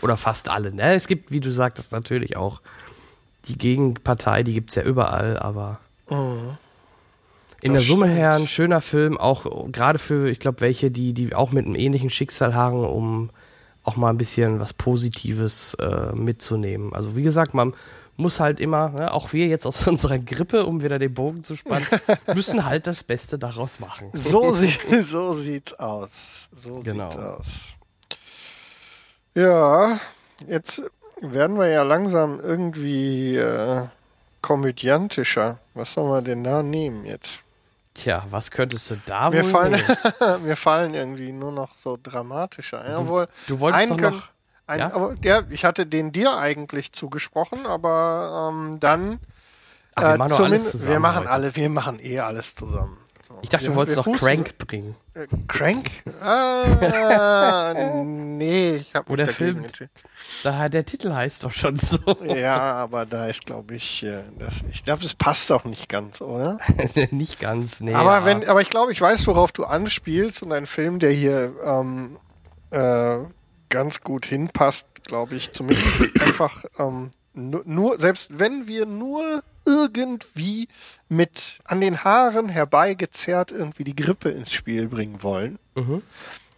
Oder fast alle. Ne? Es gibt, wie du sagtest, natürlich auch die Gegenpartei, die gibt's ja überall, aber in Das der Summe stimmt. her ein schöner Film, auch gerade für, ich glaube, welche, die, die auch mit einem ähnlichen Schicksal harren, um auch mal ein bisschen was Positives äh, mitzunehmen. Also wie gesagt, man muss halt immer, ne, auch wir jetzt aus unserer Grippe, um wieder den Bogen zu spannen, müssen halt das Beste daraus machen. So, sieht, so sieht's aus. So Genau. sieht's aus. Ja, jetzt werden wir ja langsam irgendwie äh, komödiantischer. Was soll man denn da nehmen jetzt? Tja, was könntest du da Mir wohl fallen, mir fallen irgendwie nur noch so dramatischer. ein. Obwohl, Du wolltest einen doch noch... Ein, Ja? aber, ja, ich hatte den dir eigentlich zugesprochen, aber ähm, dann Ach, wir äh, machen alles zumindest- zusammen wir machen heute. alle, wir machen eh alles zusammen. Ich dachte, du wolltest noch Crank bringen. Äh, Crank? Ah, nee, ich habe Wo der Film- Da, der Titel heißt doch schon so. Ja, aber da ist, glaube ich, äh, das, ich glaube, es passt auch nicht ganz, oder? Nicht ganz, nee. aber wenn, aber ich glaube, ich weiß, worauf du anspielst und ein Film, der hier ähm, äh, ganz gut hinpasst, glaube ich, zumindest einfach ähm, nur, nur, selbst wenn wir nur irgendwie mit an den Haaren herbeigezerrt irgendwie die Grippe ins Spiel bringen wollen. Mhm.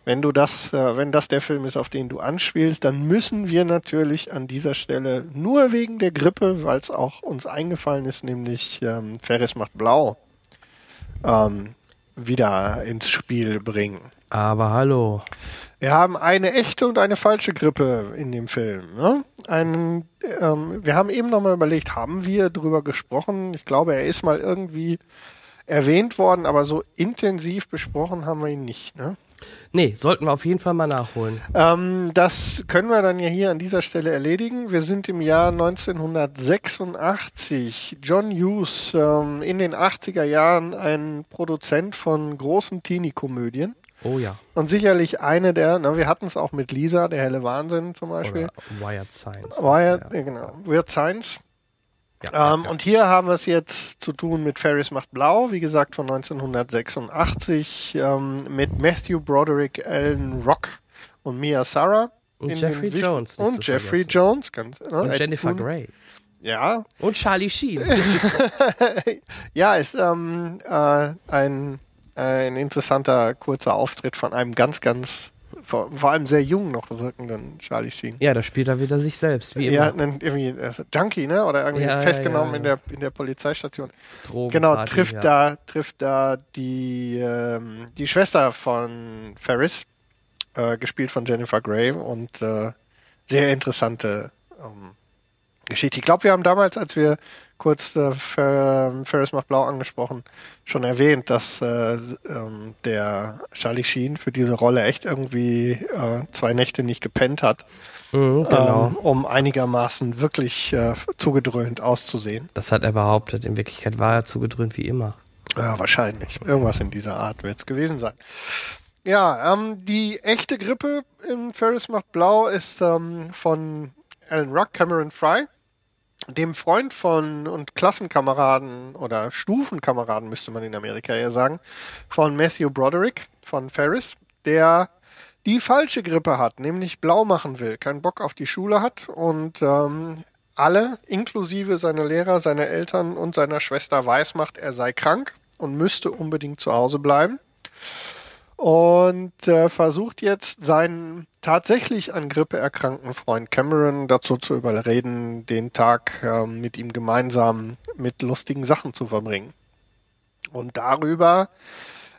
Wenn du das, äh, wenn das der Film ist, auf den du anspielst, dann müssen wir natürlich an dieser Stelle nur wegen der Grippe, weil es auch uns eingefallen ist, nämlich ähm, Ferris macht blau, ähm, wieder ins Spiel bringen. Aber hallo. Wir haben eine echte und eine falsche Grippe in dem Film. Ne? Einen, ähm, wir haben eben nochmal überlegt, haben wir drüber gesprochen? Ich glaube, er ist mal irgendwie erwähnt worden, aber so intensiv besprochen haben wir ihn nicht. Ne? Nee, sollten wir auf jeden Fall mal nachholen. Ähm, das können wir dann ja hier an dieser Stelle erledigen. Wir sind im Jahr 1986. John Hughes, ähm, in den 80er Jahren ein Produzent von großen Teenie-Komödien. Oh ja. Und sicherlich eine der, na, wir hatten es auch mit Lisa, der helle Wahnsinn zum Beispiel. Oder Wired Science. Wired, Ja. genau, Weird Science. Ja, Ähm, ja, Und hier haben wir es jetzt zu tun mit Ferris macht blau, wie gesagt von 1986, ähm, mit Matthew Broderick, Alan Rock und Mia Sarah. Und Jeffrey Jones Und Jeffrey vergessen. Jones, ganz, ne, Und Ed Jennifer Boon. Grey. Ja, Und Charlie Sheen. ja, ist ähm, äh, ein, ein interessanter kurzer Auftritt von einem ganz, ganz, vor, vor allem sehr jung noch wirkenden Charlie Sheen. ja, da spielt er wieder sich selbst, wie Ja, immer. einen, irgendwie äh, Junkie, ne? Oder irgendwie Ja, ja, festgenommen ja, in ja. der in der Polizeistation. Drogen, Genau, trifft ja. da trifft da die ähm, die Schwester von Ferris, äh, gespielt von Jennifer Grey und äh, sehr interessante ähm, Geschichte. Ich glaube, wir haben damals, als wir kurz äh, Fer Ferris macht blau angesprochen, schon erwähnt, dass äh, ähm, der Charlie Sheen für diese Rolle echt irgendwie äh, zwei Nächte nicht gepennt hat, Mhm, genau. ähm, um einigermaßen wirklich äh, zugedröhnt auszusehen. Das hat er behauptet. In Wirklichkeit war er zugedröhnt wie immer. Ja, wahrscheinlich. Irgendwas in dieser Art wird es gewesen sein. Ja, ähm, die echte Grippe in Ferris macht blau ist ähm, von Alan Ruck, Cameron Fry, dem Freund von und Klassenkameraden oder Stufenkameraden müsste man in Amerika eher sagen, von Matthew Broderick. von Ferris, der die falsche Grippe hat, nämlich blau machen will, keinen Bock auf die Schule hat und ähm, alle, inklusive seiner Lehrer, seiner Eltern und seiner Schwester weismacht, er sei krank und müsste unbedingt zu Hause bleiben. Und äh, versucht jetzt seinen tatsächlich an Grippe erkrankten Freund Cameron dazu zu überreden, den Tag äh, mit ihm gemeinsam mit lustigen Sachen zu verbringen. Und darüber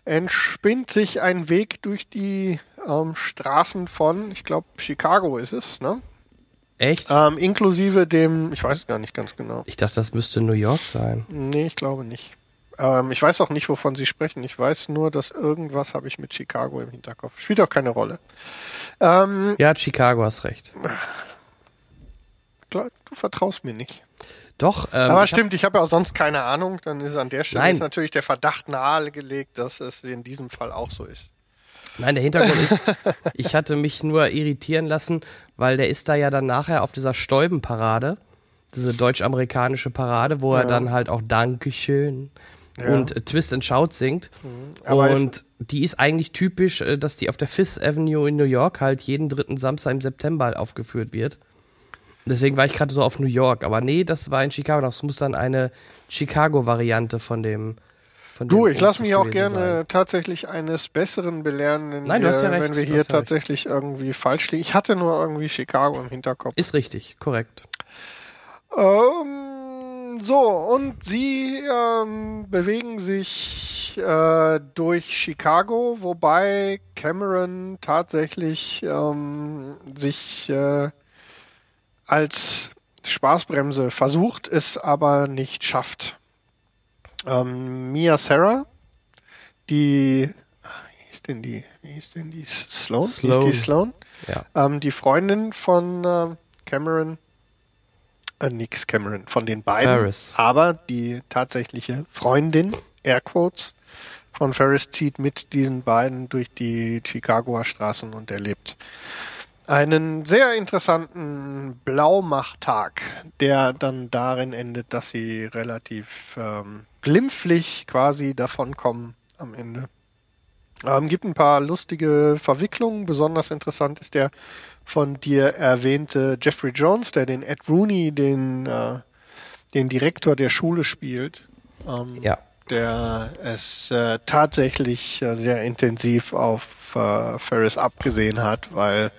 entspinnt sich ein Weg durch die ähm, Straßen von, ich glaube, Chicago ist es, ne? Echt? Ähm, inklusive dem, ich weiß es gar nicht ganz genau. Ich dachte, das müsste New York sein. Nee, ich glaube nicht. Ähm, ich weiß auch nicht, wovon Sie sprechen. Ich weiß nur, dass irgendwas habe ich mit Chicago im Hinterkopf. Spielt auch keine Rolle. Ähm, Ja, Chicago hast recht. klar, du vertraust mir nicht. Doch, ähm, Aber stimmt, ich habe ja auch sonst keine Ahnung. Dann ist an der Stelle natürlich der Verdacht nahegelegt, dass es in diesem Fall auch so ist. Nein, der Hintergrund ist, ich hatte mich nur irritieren lassen, weil der ist da ja dann nachher auf dieser Stäubenparade, diese deutsch-amerikanische Parade, wo er Ja. dann halt auch Dankeschön Ja. Mhm. und Twist and Shout singt. Ich- und die ist eigentlich typisch, äh, dass die auf der Fifth Avenue in New York halt jeden dritten Samstag im September aufgeführt wird. Deswegen war ich gerade so auf New York, aber nee, das war in Chicago. Das muss dann eine Chicago-Variante von dem. Du, ich lasse mich auch gerne sein. tatsächlich eines Besseren belehren, wenn Nein, du wir, hast ja recht, wenn wir hier ja recht. tatsächlich irgendwie falsch liegen. Ich hatte nur irgendwie Chicago im Hinterkopf. Ist richtig, korrekt. Ähm, so, und sie ähm, bewegen sich äh, durch Chicago, wobei Cameron tatsächlich ähm, sich äh, als Spaßbremse versucht, es aber nicht schafft. Ähm, Mia Sarah, die, wie hieß denn die, wie hieß denn die, Sloan? Sloan. Hieß die Sloan? Ja. Ähm, die Freundin von ähm, Cameron, äh, nix Cameron, von den beiden, Ferris. aber die tatsächliche Freundin, Airquotes, von Ferris zieht mit diesen beiden durch die Chicagoer Straßen und erlebt einen sehr interessanten Blaumachttag, der dann darin endet, dass sie relativ ähm, glimpflich quasi davonkommen am Ende. Ähm, gibt ein paar lustige Verwicklungen. Besonders interessant ist der von dir erwähnte Jeffrey Jones, der den Ed Rooney, den, äh, den Direktor der Schule spielt. Ähm, Ja. Der es äh, tatsächlich äh, sehr intensiv auf äh, Ferris abgesehen hat, weil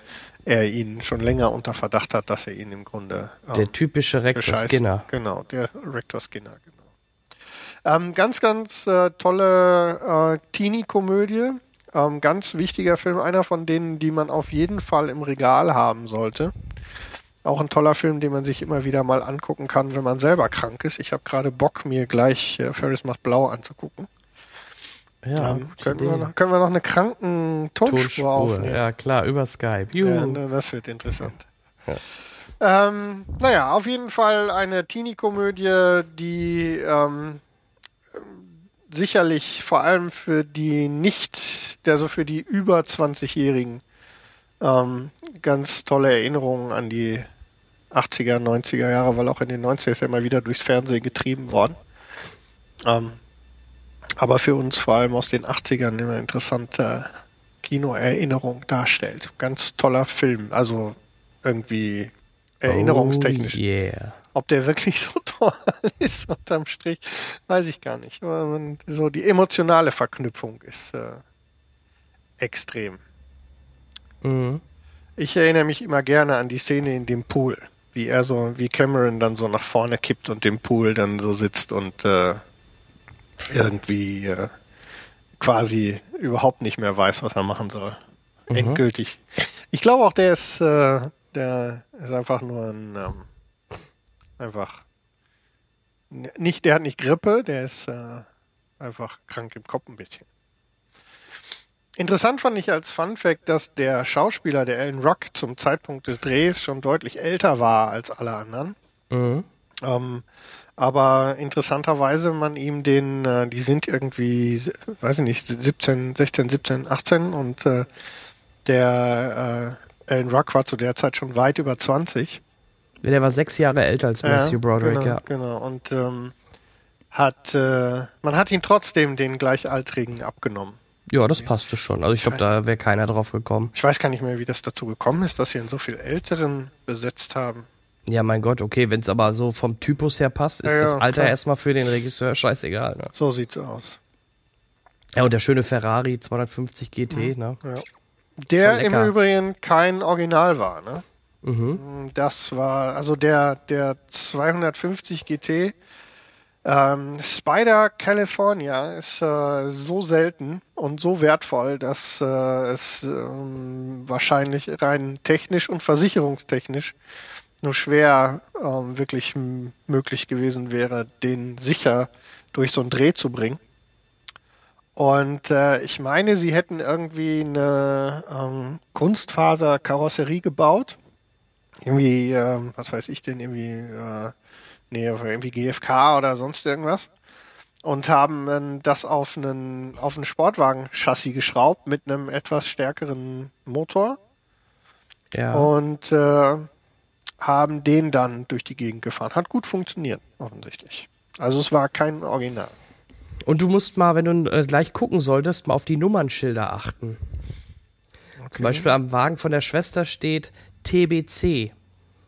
er ihn schon länger unter Verdacht hat, dass er ihn im Grunde ähm, Der typische Rektor bescheißt. Skinner. Genau, der Rector Skinner, genau. Ähm, ganz, ganz äh, tolle äh, Teenie-Komödie. Ähm, ganz wichtiger Film, einer von denen, die man auf jeden Fall im Regal haben sollte. Auch ein toller Film, den man sich immer wieder mal angucken kann, wenn man selber krank ist. Ich habe gerade Bock, mir gleich äh, Ferris macht blau anzugucken. Ja, ähm, können, wir noch, können wir noch eine kranken Tonspur, Tonspur. aufnehmen? Ja, klar, über Skype. Juhu. Ja, na, das wird interessant. Ähm, naja, auf jeden Fall eine Teenie-Komödie, die ähm, sicherlich vor allem für die nicht, also für die über 20-Jährigen ähm, ganz tolle Erinnerungen an die 80er, 90er Jahre, weil auch in den 90er ist ja immer wieder durchs Fernsehen getrieben worden. Ähm, aber für uns vor allem aus den 80ern immer interessante Kinoerinnerung darstellt. Ganz toller Film, also irgendwie erinnerungstechnisch. Oh, yeah. Ob der wirklich so toll ist unterm Strich, weiß ich gar nicht. Aber so die emotionale Verknüpfung ist äh, extrem. Mhm. Ich erinnere mich immer gerne an die Szene in dem Pool, wie er so, wie Cameron dann so nach vorne kippt und im Pool dann so sitzt und äh, irgendwie äh, quasi überhaupt nicht mehr weiß, was er machen soll. Endgültig. Ich glaube auch, der ist, äh, der ist einfach nur ein, ähm, einfach nicht, der hat nicht Grippe, der ist äh, einfach krank im Kopf ein bisschen. Interessant fand ich als Fun Fact, dass der Schauspieler, der Alan Rock, zum Zeitpunkt des Drehs schon deutlich älter war als alle anderen. Mhm. Ähm, aber interessanterweise man ihm den, äh, die sind irgendwie, weiß ich nicht, 17, 16, 17, 18 und äh, der äh, Alan Rock war zu der Zeit schon weit über 20. Der war sechs Jahre älter als Matthew Broderick, genau, ja. Genau, und ähm, hat, äh, man hat ihn trotzdem den Gleichaltrigen abgenommen. Ja, das passte schon. Also ich glaube, da wäre keiner drauf gekommen. Ich weiß gar nicht mehr, wie das dazu gekommen ist, dass sie einen so viel Älteren besetzt haben. Ja, mein Gott, okay, wenn es aber so vom Typus her passt, ist Ja, ja, das Alter klar. erstmal für den Regisseur scheißegal. Ne? So sieht's aus. Ja, und der schöne Ferrari 250 GT, ne? Ja. Der im. Übrigen kein Original war, ne? Mhm. Das war, also der, der 250 GT ähm, Spider California ist äh, so selten und so wertvoll, dass äh, es ähm, wahrscheinlich rein technisch und versicherungstechnisch nur schwer ähm, wirklich möglich gewesen wäre, den sicher durch so einen Dreh zu bringen. Und äh, ich meine, sie hätten irgendwie eine ähm, Kunstfaser-Karosserie gebaut. Irgendwie, ähm, was weiß ich denn, irgendwie, äh, nee, irgendwie GFK oder sonst irgendwas. Und haben dann das auf einen, auf einen Sportwagen-Chassis geschraubt mit einem etwas stärkeren Motor Ja. und äh, haben den dann durch die Gegend gefahren. Hat gut funktioniert, offensichtlich. Also es war kein Original. Und du musst mal, wenn du äh, gleich gucken solltest, mal auf die Nummernschilder achten. Zum Beispiel am Wagen von der Schwester steht TBC.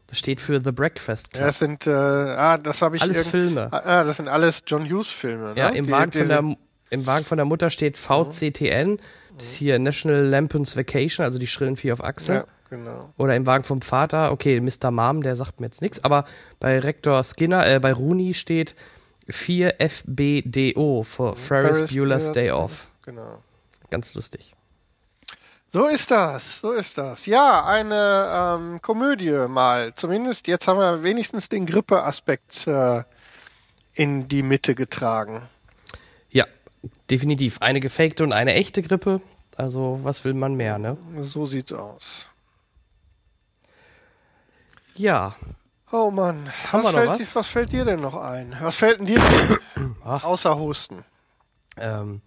Das steht für The Breakfast Club. das sind, äh, ah, das habe ich Alles Filme. Ah, das sind alles John Hughes Filme. Ne? Ja, im Die- Wagen, von diese- der, im Wagen von der Mutter steht VCTN. Das ist hier National Lampoon's Vacation, also die schrillen vier auf Achse. Ja, genau. Oder im Wagen vom Vater, okay, Mr. Mom, der sagt mir jetzt nichts, aber bei Rektor Skinner, äh, bei Rooney steht 4FBDO, für Ferris Ferris Bueller's Day Off. Genau. Ganz lustig. So ist das, so ist das. Ja, eine ähm, Komödie mal. Zumindest jetzt haben wir wenigstens den Grippeaspekt äh, in die Mitte getragen. Ja, definitiv. Eine gefakte und eine echte Grippe. Also, was will man mehr, ne? So sieht's aus. Ja, Oh Mann, Haben was, fällt, was? Dir, was fällt dir denn noch ein? Was fällt denn dir denn außer Husten? ähm.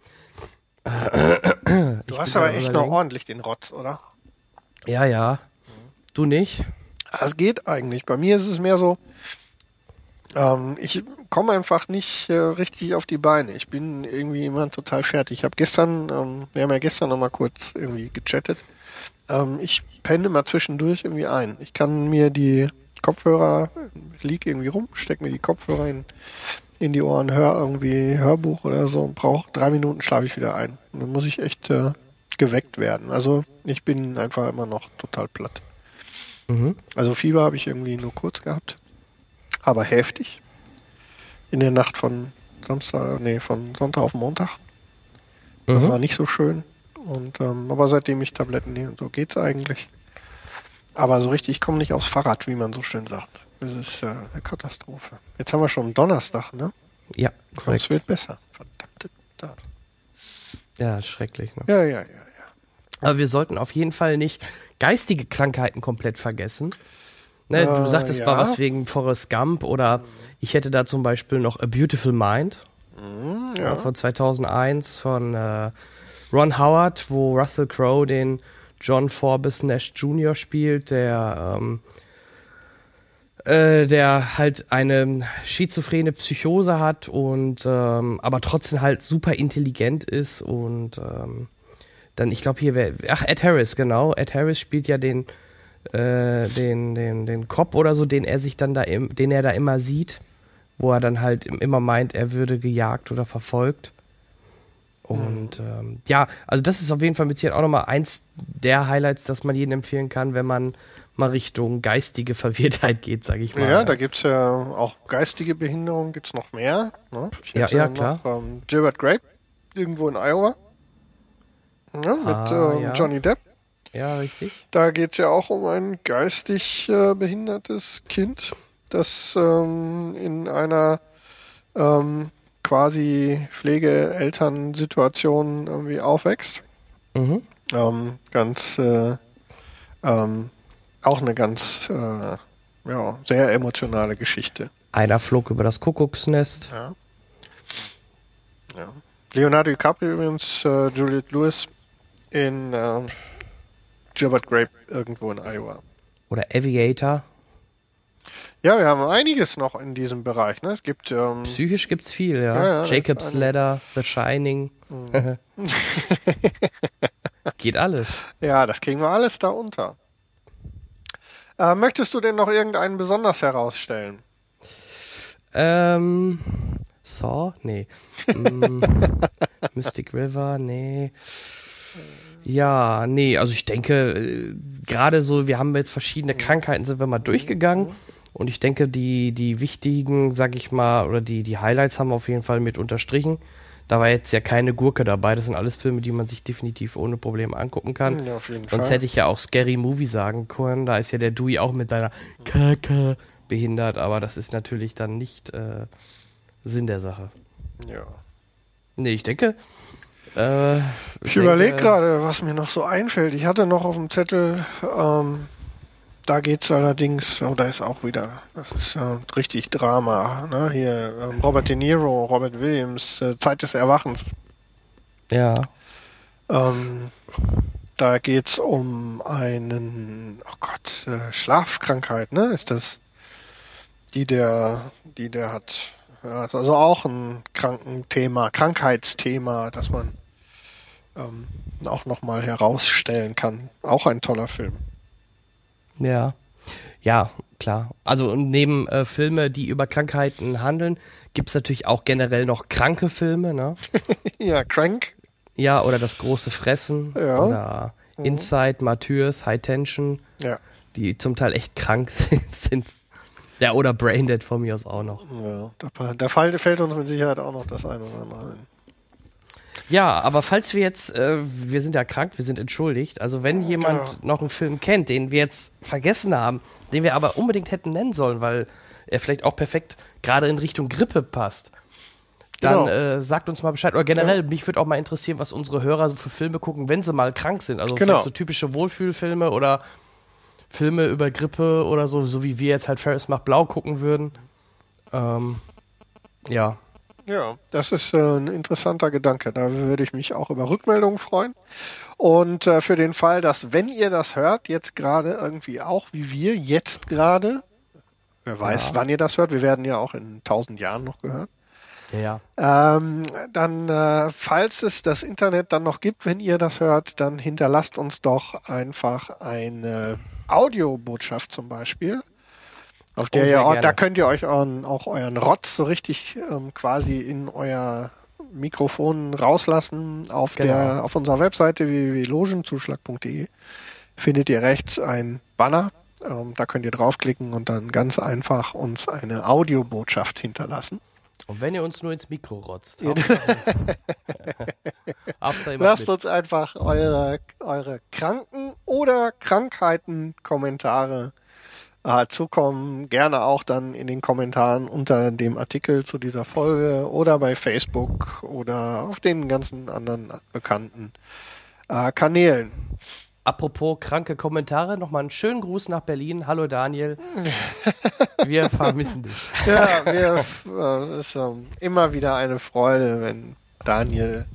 Du Ich hast aber echt noch ordentlich den Rotz, oder? Ja, ja. Du nicht? Das geht eigentlich. Bei mir ist es mehr so, ähm, ich komme einfach nicht äh, richtig auf die Beine. Ich bin irgendwie immer total fertig. Ich habe gestern, ähm, wir haben ja gestern noch mal kurz irgendwie gechattet. Ähm, ich penne mal zwischendurch irgendwie ein. Ich kann mir die Kopfhörer, ich lieg irgendwie rum, steck mir die Kopfhörer in, in die Ohren, höre irgendwie Hörbuch oder so und brauche drei Minuten schlafe ich wieder ein. Und dann muss ich echt äh, geweckt werden. Also ich bin einfach immer noch total platt. Mhm. Also Fieber habe ich irgendwie nur kurz gehabt, aber heftig. In der Nacht von Samstag, nee, von Sonntag auf Montag. Das Mhm. war nicht so schön. Und ähm, aber seitdem ich Tabletten nehme, so geht's eigentlich. Aber so richtig, ich komme nicht aufs Fahrrad, wie man so schön sagt. Das ist äh, eine Katastrophe. Jetzt haben wir schon Donnerstag, ne? Ja, Es korrekt. wird besser. Verdammte Tat. Ja, schrecklich. Ne? Ja, ja, ja, ja. Aber wir sollten auf jeden Fall nicht geistige Krankheiten komplett vergessen. Ne, Äh, du sagtest ja. mal was wegen Forrest Gump oder ich hätte da zum Beispiel noch A Beautiful Mind ja. von 2001 von äh, Ron Howard, wo Russell Crowe den John Forbes Nash Jr. spielt, der ähm, äh, der halt eine schizophrene Psychose hat und ähm, aber trotzdem halt super intelligent ist und ähm, dann ich glaube hier wer ach Ed Harris genau. Ed Harris spielt ja den äh, den den den Cop oder so den er sich dann da im, den er da immer sieht wo er dann halt im- immer meint er würde gejagt oder verfolgt. Und ähm, ja, also das ist auf jeden Fall mit Sicherheit auch nochmal eins der Highlights, das man jedem empfehlen kann, wenn man mal Richtung geistige Verwirrtheit geht, sage ich mal. Ja, da gibt's ja auch geistige Behinderungen, gibt's noch mehr. Ne? Ich Ja, ja, noch, klar. Ähm, Gilbert Grape, irgendwo in Iowa. Ja, mit Ah, ähm, ja. Johnny Depp. ja, richtig. Da geht's ja auch um ein geistig äh, behindertes Kind, das ähm, in einer ähm, quasi Pflegeelternsituation irgendwie aufwächst. Mhm. Ähm, ganz, äh, ähm, auch eine ganz, äh, ja, sehr emotionale Geschichte. Einer flog über das Kuckucksnest. Ja. ja. Leonardo DiCaprio übrigens, äh, Juliette Lewis in ähm, Gilbert Grape irgendwo in Iowa. Oder Aviator. Ja, wir haben einiges noch in diesem Bereich. Ne? Es gibt ähm, Psychisch gibt's viel, ja. Ja, ja, Jacob's Ladder, The Shining. Geht alles. ja, das kriegen wir alles da unter. Äh, möchtest du denn noch irgendeinen besonders herausstellen? Ähm, Saw? Nee. Mm, Mystic River? Nee. Ja, nee, also ich denke, äh, gerade so, wir haben jetzt verschiedene Krankheiten, sind wir mal durchgegangen. Und ich denke, die, die wichtigen, sag ich mal, oder die, die Highlights haben wir auf jeden Fall mit unterstrichen. Da war jetzt ja keine Gurke dabei. Das sind alles Filme, die man sich definitiv ohne Probleme angucken kann. Ja, Sonst hätte ich ja auch Scary Movie sagen können. Da ist ja der Dewey auch mit deiner Kaka behindert, aber das ist natürlich dann nicht äh, Sinn der Sache. Ja. Nee, ich denke. Äh, Ich denke, überlege gerade, was mir noch so einfällt. Ich hatte noch auf dem Zettel, ähm, da geht's allerdings, oh, da ist auch wieder, das ist äh, richtig Drama. Ne? Hier ähm, Robert De Niro, Robert Williams, äh, Zeit des Erwachens. Ja, Ähm, da geht's um einen, oh Gott, äh, Schlafkrankheit, ne? Ist das? Die der, die der hat. Ja, ist also auch ein Krankenthema, Krankheitsthema, das man ähm, auch nochmal herausstellen kann. Auch ein toller Film. Ja. Ja, klar. Also neben äh, Filme, die über Krankheiten handeln, gibt's natürlich auch generell noch kranke Filme, ne? ja, Crank. Ja, oder das große Fressen Ja. oder Inside, Martyrs, High Tension, Ja. die zum Teil echt krank sind. Ja, oder Braindead von mir aus auch noch. ja. Da, da fällt, fällt uns mit Sicherheit auch noch das eine oder andere ein. Ja, aber falls wir jetzt, äh, wir sind ja krank, wir sind entschuldigt. Also wenn jemand Genau. noch einen Film kennt, den wir jetzt vergessen haben, den wir aber unbedingt hätten nennen sollen, weil er vielleicht auch perfekt gerade in Richtung Grippe passt, dann Genau. äh, sagt uns mal Bescheid. Oder generell, mich würde auch mal interessieren, was unsere Hörer so für Filme gucken, wenn sie mal krank sind. Also Genau. so typische Wohlfühlfilme oder Filme über Grippe oder so, so wie wir jetzt halt Ferris macht blau gucken würden. Ähm, ja. Ja, das ist äh, ein interessanter Gedanke. Da würde ich mich auch über Rückmeldungen freuen. Und äh, für den Fall, dass, wenn ihr das hört, jetzt gerade irgendwie auch wie wir, jetzt gerade, wer weiß, Ja. wann ihr das hört, wir werden ja auch in tausend Jahren noch gehört, Ja, ja. ähm, dann, äh, falls es das Internet dann noch gibt, wenn ihr das hört, dann hinterlasst uns doch einfach eine Audiobotschaft zum Beispiel. Auf der Oh, ihr auch, da könnt ihr euch euren, auch euren Rotz so richtig ähm, quasi in euer Mikrofon rauslassen. Auf Genau. der, auf unserer Webseite www.logenzuschlag.de findet ihr rechts ein Banner. Ähm, da könnt ihr draufklicken und dann ganz einfach uns eine Audiobotschaft hinterlassen. Und wenn ihr uns nur ins Mikro rotzt. Lasst uns einfach eure, eure Kranken- oder Krankheiten-Kommentare äh, zukommen. Gerne auch dann in den Kommentaren unter dem Artikel zu dieser Folge oder bei Facebook oder auf den ganzen anderen bekannten äh, Kanälen. Apropos kranke Kommentare, nochmal einen schönen Gruß nach Berlin. Hallo Daniel. Wir vermissen dich. Ja, wir, äh, es ist ähm, immer wieder eine Freude, wenn Daniel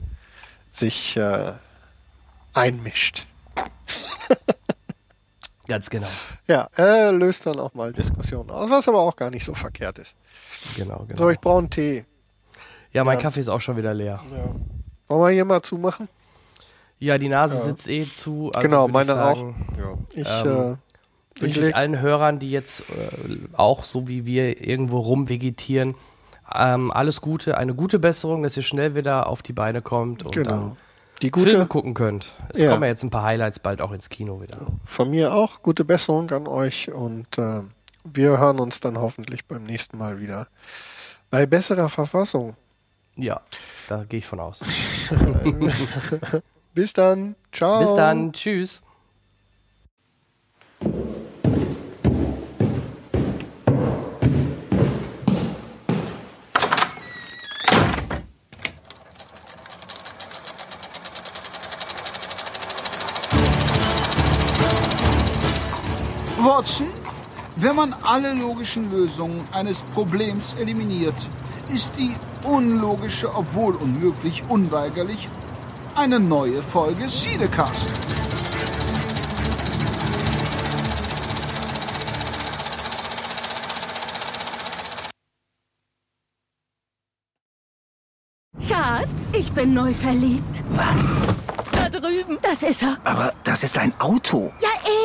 sich äh, einmischt. Ganz genau. Ja, er löst dann auch mal Diskussionen aus, was aber auch gar nicht so verkehrt ist. Genau, genau. So, ich brauche einen Tee. ja, mein ja. Kaffee ist auch schon wieder leer. Ja. Wollen wir hier mal zumachen? Ja, die Nase Ja. sitzt eh zu. Also genau, meine sagen, auch. Ich, ähm, äh, Wünsche ich allen Hörern, die jetzt äh, auch so wie wir irgendwo rumvegetieren, ähm, alles Gute, eine gute Besserung, dass ihr schnell wieder auf die Beine kommt und genau. dann Die Filme gute gucken könnt. Es Ja. kommen ja jetzt ein paar Highlights bald auch ins Kino wieder. von mir auch, gute Besserung an euch und äh, wir hören uns dann hoffentlich beim nächsten Mal wieder bei besserer Verfassung. Ja, da gehe ich von aus. Bis dann. Ciao. Bis dann. Tschüss. Watson, wenn man alle logischen Lösungen eines Problems eliminiert, ist die unlogische, obwohl unmöglich, unweigerlich eine neue Folge Siedecast. Schatz, ich bin neu verliebt. Was? Da drüben. Das ist er. Aber das ist ein Auto. Ja, eh.